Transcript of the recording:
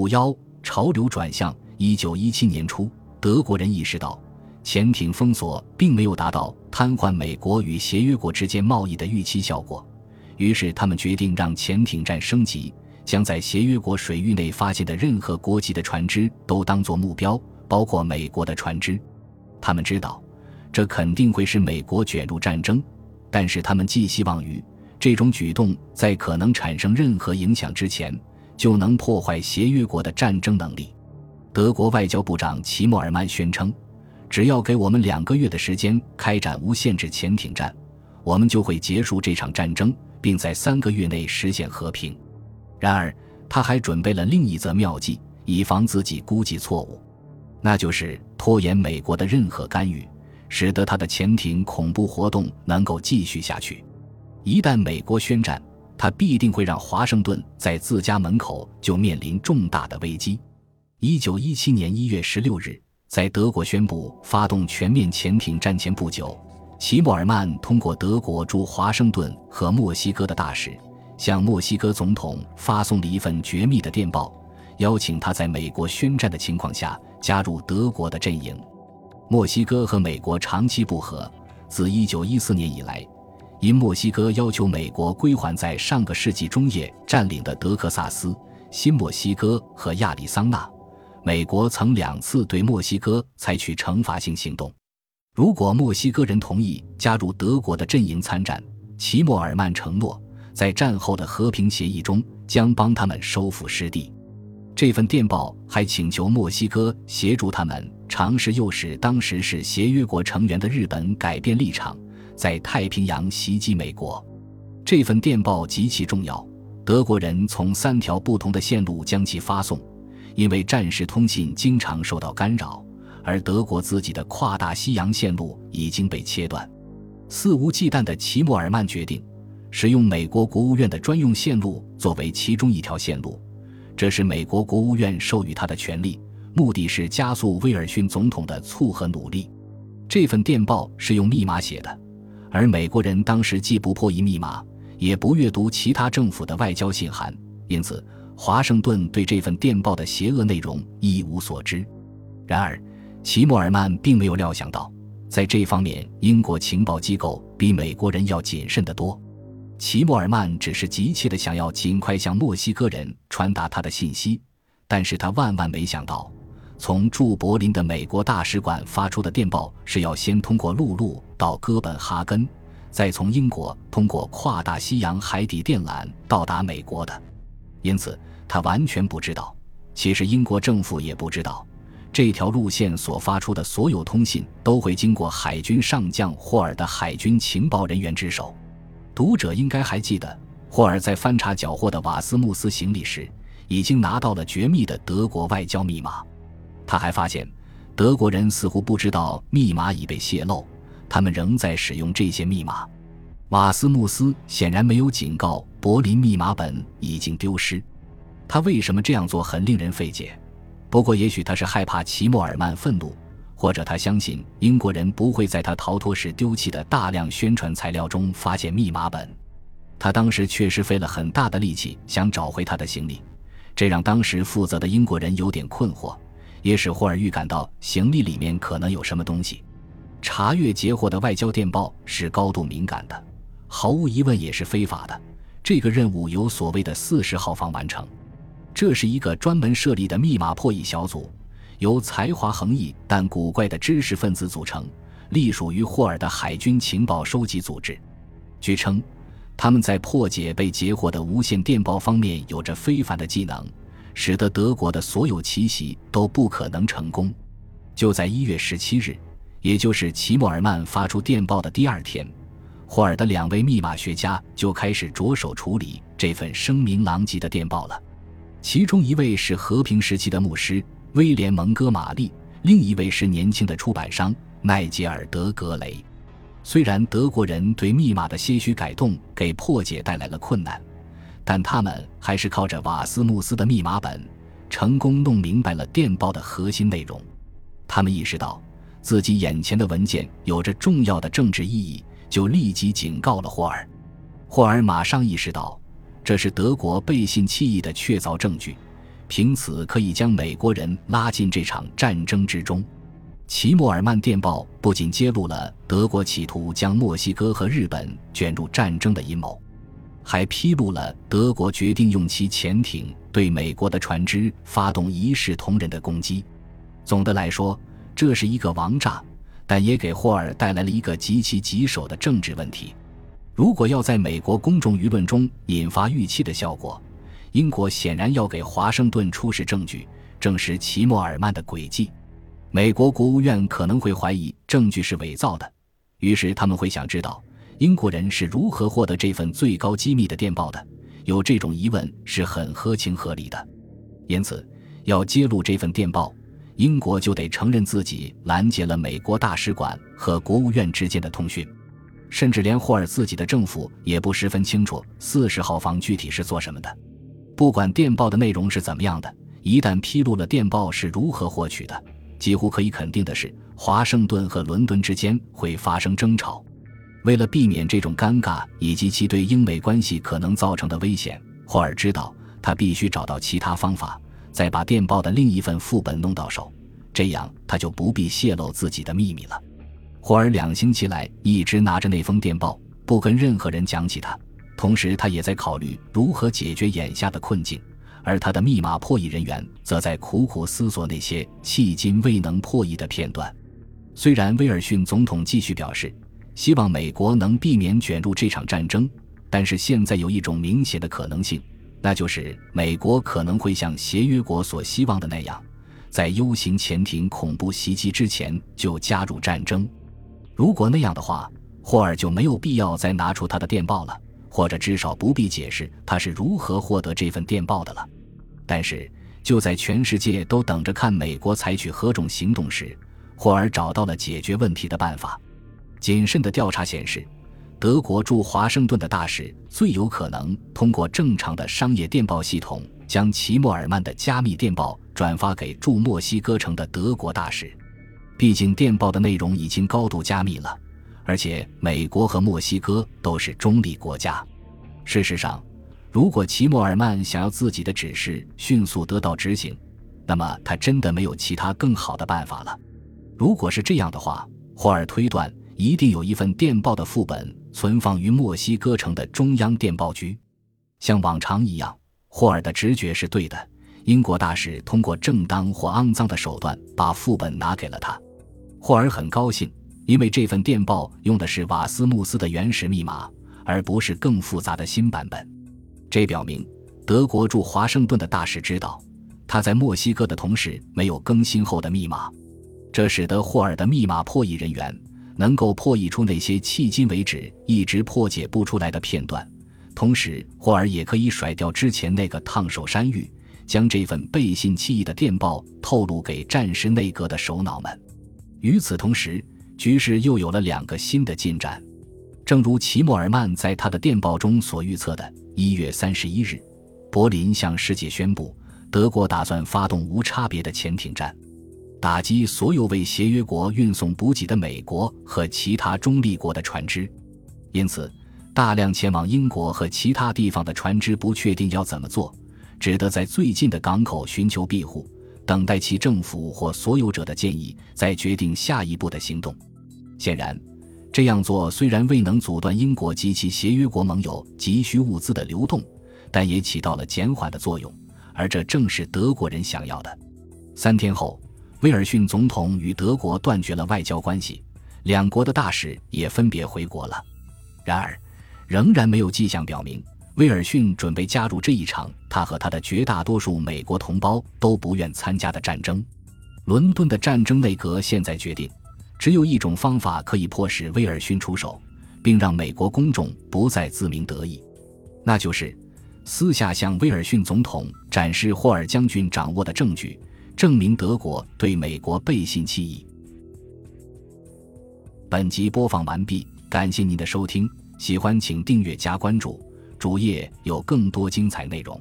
五幺潮流转向。一九一七年初，德国人意识到潜艇封锁并没有达到瘫痪美国与协约国之间贸易的预期效果，于是他们决定让潜艇战升级，将在协约国水域内发现的任何国籍的船只都当作目标，包括美国的船只。他们知道，这肯定会使美国卷入战争，但是他们寄希望于这种举动在可能产生任何影响之前，就能破坏协约国的战争能力。德国外交部长齐默尔曼宣称：“只要给我们两个月的时间开展无限制潜艇战，我们就会结束这场战争，并在三个月内实现和平。”然而，他还准备了另一则妙计，以防自己估计错误，那就是拖延美国的任何干预，使得他的潜艇恐怖活动能够继续下去。一旦美国宣战，他必定会让华盛顿在自家门口就面临重大的危机。一九一七年一月十六日，在德国宣布发动全面潜艇战前不久，齐默尔曼通过德国驻华盛顿和墨西哥的大使，向墨西哥总统发送了一份绝密的电报，邀请他在美国宣战的情况下加入德国的阵营。墨西哥和美国长期不和，自一九一四年以来，因墨西哥要求美国归还在上个世纪中叶占领的德克萨斯、新墨西哥和亚利桑那。美国曾两次对墨西哥采取惩罚性行动。如果墨西哥人同意加入德国的阵营参战，齐默尔曼承诺在战后的和平协议中将帮他们收复失地。这份电报还请求墨西哥协助他们尝试诱使当时是协约国成员的日本改变立场，在太平洋袭击美国。这份电报极其重要，德国人从三条不同的线路将其发送。因为战时通信经常受到干扰，而德国自己的跨大西洋线路已经被切断，肆无忌惮的齐默尔曼决定使用美国国务院的专用线路作为其中一条线路，这是美国国务院授予他的权利，目的是加速威尔逊总统的促和努力。这份电报是用密码写的，而美国人当时既不破译密码，也不阅读其他政府的外交信函，因此。华盛顿对这份电报的邪恶内容一无所知，然而，齐默尔曼并没有料想到，在这方面，英国情报机构比美国人要谨慎得多。齐默尔曼只是急切地想要尽快向墨西哥人传达他的信息，但是他万万没想到，从驻柏林的美国大使馆发出的电报是要先通过陆路到哥本哈根，再从英国通过跨大西洋海底电缆到达美国的，因此。他完全不知道，其实英国政府也不知道，这条路线所发出的所有通信都会经过海军上将霍尔的海军情报人员之手。读者应该还记得，霍尔在翻查缴获的瓦斯穆斯行李时，已经拿到了绝密的德国外交密码。他还发现，德国人似乎不知道密码已被泄露，他们仍在使用这些密码。瓦斯穆斯显然没有警告柏林密码本已经丢失。他为什么这样做很令人费解，不过也许他是害怕齐默尔曼愤怒，或者他相信英国人不会在他逃脱时丢弃的大量宣传材料中发现密码本。他当时确实费了很大的力气想找回他的行李，这让当时负责的英国人有点困惑，也使霍尔预感到行李里面可能有什么东西。查阅截获的外交电报是高度敏感的，毫无疑问也是非法的。这个任务由所谓的四十号房完成。这是一个专门设立的密码破译小组，由才华横溢但古怪的知识分子组成，隶属于霍尔的海军情报收集组织。据称，他们在破解被截获的无线电报方面有着非凡的技能，使得德国的所有奇袭都不可能成功。就在一月十七日，也就是齐默尔曼发出电报的第二天，霍尔的两位密码学家就开始着手处理这份声名狼藉的电报了。其中一位是和平时期的牧师威廉·蒙哥马利，另一位是年轻的出版商奈杰尔·德·格雷。虽然德国人对密码的些许改动给破解带来了困难，但他们还是靠着瓦斯穆斯的密码本，成功弄明白了电报的核心内容。他们意识到自己眼前的文件有着重要的政治意义，就立即警告了霍尔。霍尔马上意识到。这是德国背信弃义的确凿证据，凭此可以将美国人拉进这场战争之中。齐默尔曼电报不仅揭露了德国企图将墨西哥和日本卷入战争的阴谋，还披露了德国决定用其潜艇对美国的船只发动一视同仁的攻击。总的来说，这是一个王炸，但也给霍尔带来了一个极其棘手的政治问题。如果要在美国公众舆论中引发预期的效果，英国显然要给华盛顿出示证据，证实齐默尔曼的诡计。美国国务院可能会怀疑证据是伪造的，于是他们会想知道英国人是如何获得这份最高机密的电报的。有这种疑问是很合情合理的，因此要揭露这份电报，英国就得承认自己拦截了美国大使馆和国务院之间的通讯，甚至连霍尔自己的政府也不十分清楚四十号房具体是做什么的。不管电报的内容是怎么样的，一旦披露了电报是如何获取的。几乎可以肯定的是，华盛顿和伦敦之间会发生争吵。为了避免这种尴尬以及其对英美关系可能造成的危险，霍尔知道他必须找到其他方法，再把电报的另一份副本弄到手，这样他就不必泄露自己的秘密了。霍尔两星期来一直拿着那封电报，不跟任何人讲起它，同时他也在考虑如何解决眼下的困境。而他的密码破译人员则在苦苦思索那些迄今未能破译的片段。虽然威尔逊总统继续表示希望美国能避免卷入这场战争，但是现在有一种明显的可能性，那就是美国可能会像协约国所希望的那样，在 U 型潜艇恐怖袭击之前就加入战争。如果那样的话，霍尔就没有必要再拿出他的电报了。或者至少不必解释他是如何获得这份电报的了。但是就在全世界都等着看美国采取何种行动时，霍尔找到了解决问题的办法。谨慎的调查显示，德国驻华盛顿的大使最有可能通过正常的商业电报系统将齐默尔曼的加密电报转发给驻墨西哥城的德国大使。毕竟电报的内容已经高度加密了。而且，美国和墨西哥都是中立国家。事实上，如果齐默尔曼想要自己的指示迅速得到执行，那么他真的没有其他更好的办法了。如果是这样的话，霍尔推断一定有一份电报的副本存放于墨西哥城的中央电报局。像往常一样，霍尔的直觉是对的。英国大使通过正当或肮脏的手段把副本拿给了他。霍尔很高兴。因为这份电报用的是瓦斯穆斯的原始密码，而不是更复杂的新版本。这表明德国驻华盛顿的大使知道他在墨西哥的同事没有更新后的密码，这使得霍尔的密码破译人员能够破译出那些迄今为止一直破解不出来的片段。同时，霍尔也可以甩掉之前那个烫手山芋，将这份背信弃义的电报透露给战时内阁的首脑们。与此同时，局势又有了两个新的进展，正如齐默尔曼在他的电报中所预测的，一月三十一日，柏林向世界宣布，德国打算发动无差别的潜艇战，打击所有为协约国运送补给的美国和其他中立国的船只。因此，大量前往英国和其他地方的船只不确定要怎么做，只得在最近的港口寻求庇护，等待其政府或所有者的建议，再决定下一步的行动。显然，这样做虽然未能阻断英国及其协约国盟友急需物资的流动，但也起到了减缓的作用，而这正是德国人想要的。三天后，威尔逊总统与德国断绝了外交关系，两国的大使也分别回国了。然而，仍然没有迹象表明威尔逊准备加入这一场他和他的绝大多数美国同胞都不愿参加的战争。伦敦的战争内阁现在决定。只有一种方法可以迫使威尔逊出手，并让美国公众不再自鸣得意，那就是私下向威尔逊总统展示霍尔将军掌握的证据，证明德国对美国背信弃义。本集播放完毕，感谢您的收听，喜欢请订阅加关注，主页有更多精彩内容。